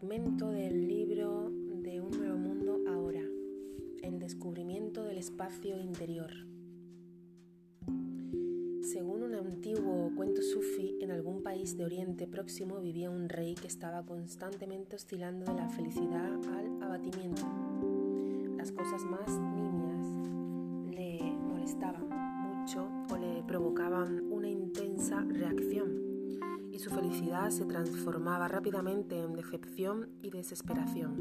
Fragmento del libro de Un Nuevo Mundo ahora. El descubrimiento del espacio interior. Según un antiguo cuento sufi, en algún país de Oriente Próximo vivía un rey que estaba constantemente oscilando de la felicidad al abatimiento. Las cosas más nimias le molestaban mucho o le provocaban una intensa reacción su felicidad se transformaba rápidamente en decepción y desesperación.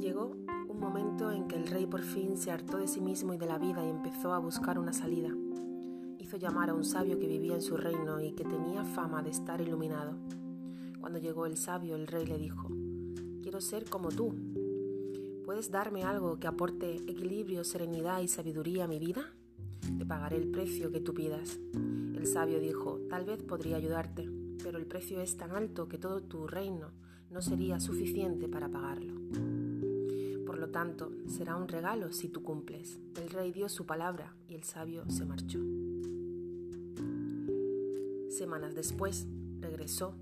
Llegó un momento en que el rey por fin se hartó de sí mismo y de la vida y empezó a buscar una salida. Hizo llamar a un sabio que vivía en su reino y que tenía fama de estar iluminado. Cuando llegó el sabio, el rey le dijo, Quiero ser como tú. ¿Puedes darme algo que aporte equilibrio, serenidad y sabiduría a mi vida? Te pagaré el precio que tú pidas. El sabio dijo, tal vez podría ayudarte, pero el precio es tan alto que todo tu reino no sería suficiente para pagarlo. Por lo tanto, será un regalo si tú cumples. El rey dio su palabra y el sabio se marchó. Semanas después, regresó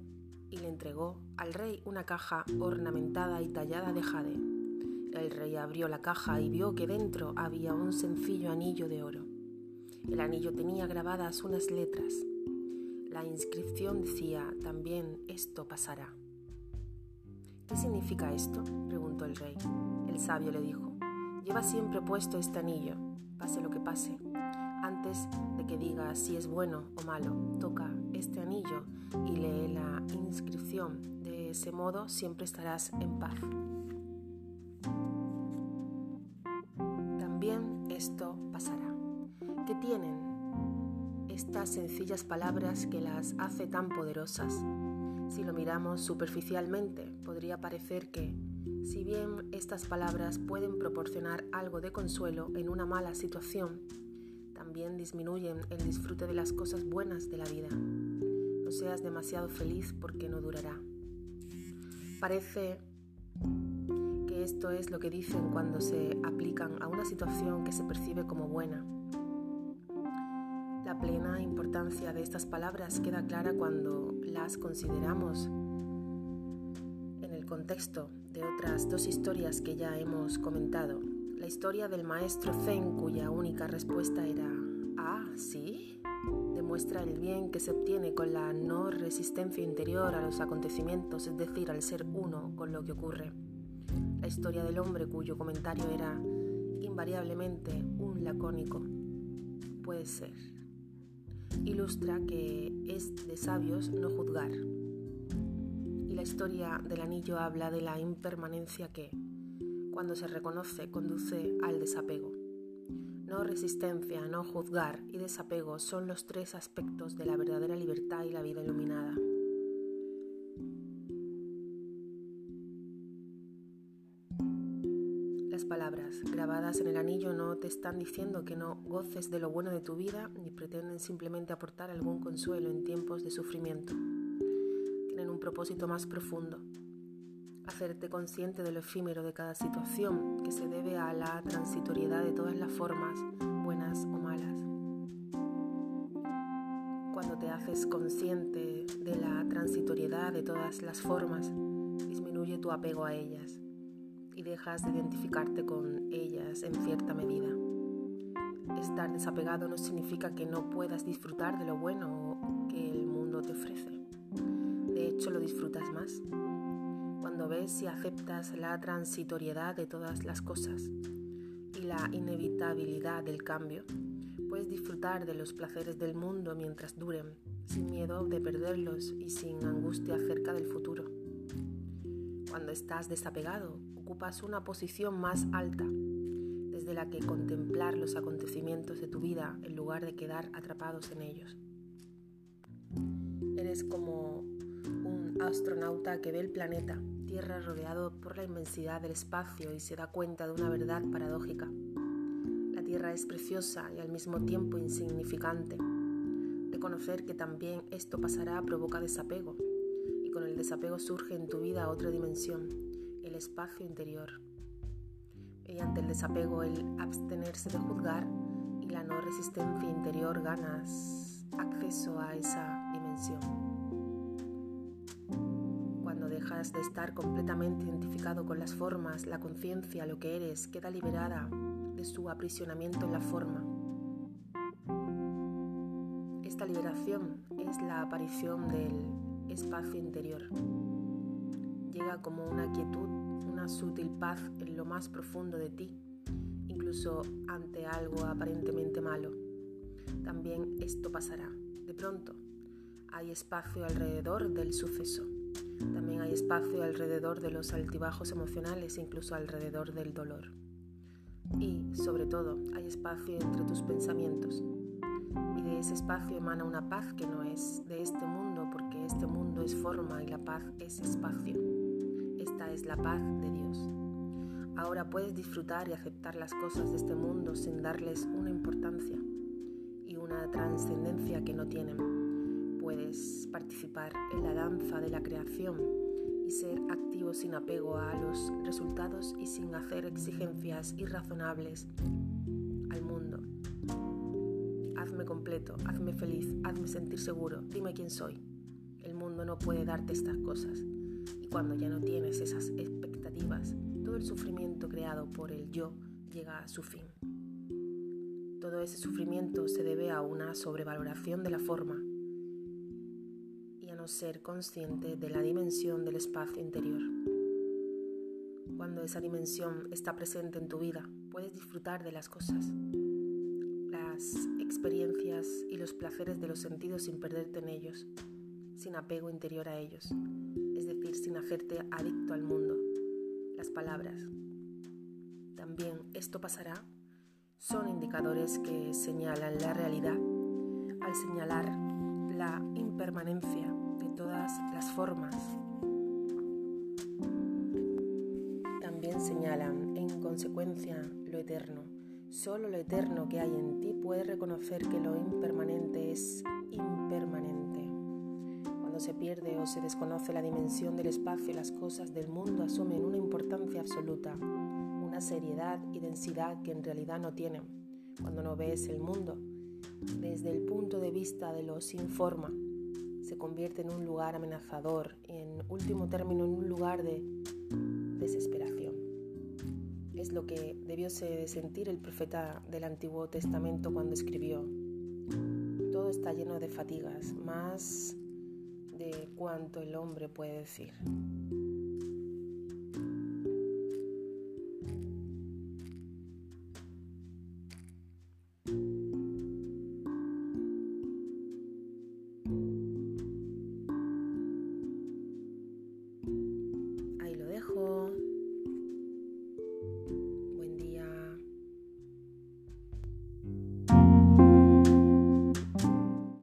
y le entregó al rey una caja ornamentada y tallada de jade. El rey abrió la caja y vio que dentro había un sencillo anillo de oro. El anillo tenía grabadas unas letras. La inscripción decía, también esto pasará. ¿Qué significa esto? preguntó el rey. El sabio le dijo, lleva siempre puesto este anillo, pase lo que pase. Antes de que digas si es bueno o malo, toca este anillo y lee la inscripción. De ese modo siempre estarás en paz. También esto. ¿Qué tienen estas sencillas palabras que las hace tan poderosas? Si lo miramos superficialmente, podría parecer que, si bien estas palabras pueden proporcionar algo de consuelo en una mala situación, también disminuyen el disfrute de las cosas buenas de la vida. No seas demasiado feliz porque no durará. Parece que esto es lo que dicen cuando se aplican a una situación que se percibe como buena la plena importancia de estas palabras queda clara cuando las consideramos en el contexto de otras dos historias que ya hemos comentado. La historia del maestro Zen cuya única respuesta era Ah, sí, demuestra el bien que se obtiene con la no resistencia interior a los acontecimientos, es decir, al ser uno con lo que ocurre. La historia del hombre cuyo comentario era invariablemente un lacónico. Puede ser ilustra que es de sabios no juzgar. Y la historia del anillo habla de la impermanencia que, cuando se reconoce, conduce al desapego. No resistencia, no juzgar y desapego son los tres aspectos de la verdadera libertad y la vida iluminada. Grabadas en el anillo no te están diciendo que no goces de lo bueno de tu vida ni pretenden simplemente aportar algún consuelo en tiempos de sufrimiento. Tienen un propósito más profundo, hacerte consciente de lo efímero de cada situación que se debe a la transitoriedad de todas las formas, buenas o malas. Cuando te haces consciente de la transitoriedad de todas las formas, disminuye tu apego a ellas y dejas de identificarte con ellas en cierta medida. Estar desapegado no significa que no puedas disfrutar de lo bueno que el mundo te ofrece. De hecho, lo disfrutas más. Cuando ves y aceptas la transitoriedad de todas las cosas y la inevitabilidad del cambio, puedes disfrutar de los placeres del mundo mientras duren, sin miedo de perderlos y sin angustia acerca del futuro. Cuando estás desapegado, ocupas una posición más alta, desde la que contemplar los acontecimientos de tu vida en lugar de quedar atrapados en ellos. Eres como un astronauta que ve el planeta, Tierra rodeado por la inmensidad del espacio y se da cuenta de una verdad paradójica. La Tierra es preciosa y al mismo tiempo insignificante. Reconocer que también esto pasará provoca desapego y con el desapego surge en tu vida otra dimensión, el espacio interior. Mediante el desapego, el abstenerse de juzgar y la no resistencia interior ganas acceso a esa dimensión. dejas de estar completamente identificado con las formas, la conciencia, lo que eres, queda liberada de su aprisionamiento en la forma. Esta liberación es la aparición del espacio interior. Llega como una quietud, una sutil paz en lo más profundo de ti, incluso ante algo aparentemente malo. También esto pasará. De pronto, hay espacio alrededor del suceso. También hay espacio alrededor de los altibajos emocionales, incluso alrededor del dolor. Y, sobre todo, hay espacio entre tus pensamientos. Y de ese espacio emana una paz que no es de este mundo, porque este mundo es forma y la paz es espacio. Es la paz de Dios. Ahora puedes disfrutar y aceptar las cosas de este mundo sin darles una importancia y una trascendencia que no tienen puedes participar en la danza de la creación y ser activo sin apego a los resultados y sin hacer exigencias irrazonables al mundo. Hazme completo, hazme feliz, hazme sentir seguro, dime quién soy. El mundo no puede darte estas cosas. Y cuando ya no tienes esas expectativas, todo el sufrimiento creado por el yo llega a su fin. Todo ese sufrimiento se debe a una sobrevaloración de la forma ser consciente de la dimensión del espacio interior. Cuando esa dimensión está presente en tu vida, puedes disfrutar de las cosas, las experiencias y los placeres de los sentidos sin perderte en ellos, sin apego interior a ellos, sin hacerte adicto al mundo. Las palabras. También esto pasará son indicadores que señalan la realidad al señalar la impermanencia todas las formas. También señalan, en consecuencia, lo eterno. Solo lo eterno que hay en ti puede reconocer que lo impermanente es impermanente. Cuando se pierde o se desconoce la dimensión del espacio, las cosas del mundo asumen una importancia absoluta, una seriedad y densidad que en realidad no tienen. Cuando no ves el mundo desde el punto de vista de lo sin forma, se convierte en un lugar amenazador, en último término en un lugar de desesperación. Es lo que debió sentir el profeta del Antiguo Testamento cuando escribió, todo está lleno de fatigas, más de cuanto el hombre puede decir.